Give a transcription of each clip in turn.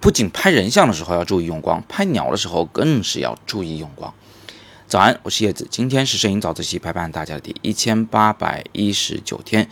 不仅拍人像的时候要注意用光，拍鸟的时候更是要注意用光。早安，我是叶子，今天是摄影早自习陪伴大家的第一千八百一十九天。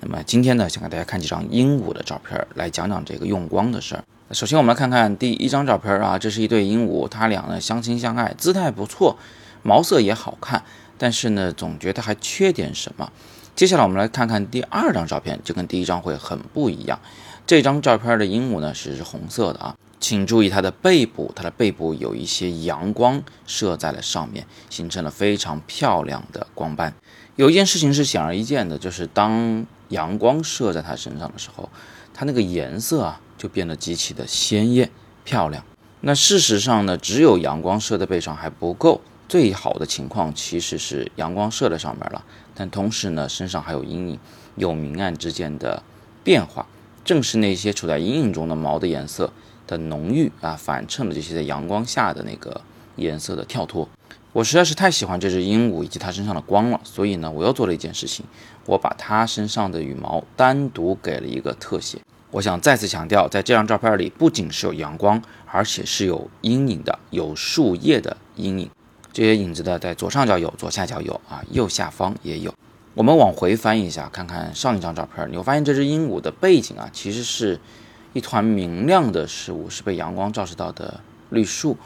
那么今天呢，想给大家看几张鹦鹉的照片，来讲讲这个用光的事儿。首先我们来看看第一张照片啊，这是一对鹦鹉，它俩呢相亲相爱，姿态不错，毛色也好看，但是呢总觉得还缺点什么。接下来我们来看看第二张照片，就跟第一张会很不一样。这张照片的鹦鹉呢是红色的啊，请注意它的背部，它的背部有一些阳光射在了上面，形成了非常漂亮的光斑。有一件事情是显而易见的，就是当阳光射在它身上的时候，它那个颜色啊就变得极其的鲜艳漂亮。那事实上呢，只有阳光射在背上还不够。最好的情况其实是阳光射在上面了，但同时呢，身上还有阴影，有明暗之间的变化。正是那些处在阴影中的毛的颜色的浓郁啊，反衬了这些在阳光下的那个颜色的跳脱。我实在是太喜欢这只鹦鹉以及它身上的光了，所以呢，我又做了一件事情，我把它身上的羽毛单独给了一个特写。我想再次强调，在这张照片里，不仅是有阳光，而且是有阴影的，有树叶的阴影。这些影子的在左上角有，左下角有啊，右下方也有。我们往回翻一下，看看上一张照片，你会发现这只鹦鹉的背景啊，其实是一团明亮的事物，是被阳光照射到的绿树。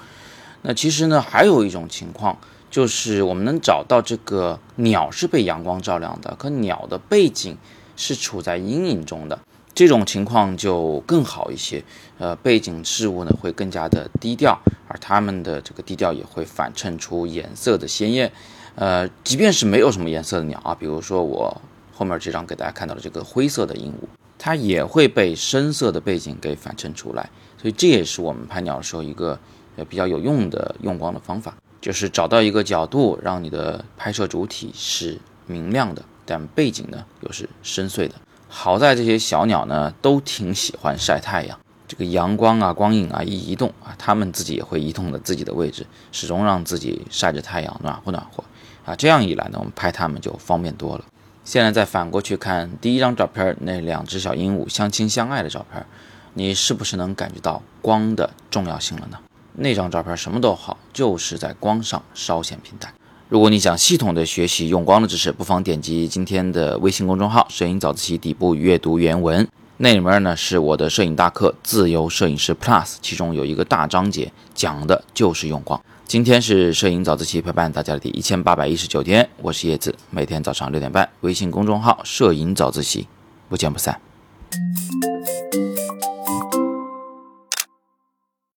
那其实呢，还有一种情况，就是我们能找到这个鸟是被阳光照亮的，可鸟的背景是处在阴影中的。这种情况就更好一些，呃，背景事物呢会更加的低调，而它们的这个低调也会反衬出颜色的鲜艳，呃，即便是没有什么颜色的鸟啊，比如说我后面这张给大家看到的这个灰色的鹦鹉，它也会被深色的背景给反衬出来，所以这也是我们拍鸟的时候一个呃比较有用的用光的方法，就是找到一个角度，让你的拍摄主体是明亮的，但背景呢又是深邃的。好在这些小鸟呢，都挺喜欢晒太阳。这个阳光啊，光影啊，一移动啊，它们自己也会移动的自己的位置，始终让自己晒着太阳，暖和暖和啊。这样一来呢，我们拍它们就方便多了。现在再反过去看第一张照片，那两只小鹦鹉相亲相爱的照片，你是不是能感觉到光的重要性了呢？那张照片什么都好，就是在光上稍显平淡。如果你想系统的学习用光的知识，不妨点击今天的微信公众号“摄影早自习”底部阅读原文，那里面呢是我的摄影大课《自由摄影师 Plus》，其中有一个大章节讲的就是用光。今天是摄影早自习陪伴大家的第一千八百一十九天，我是叶子，每天早上六点半，微信公众号“摄影早自习”，不见不散。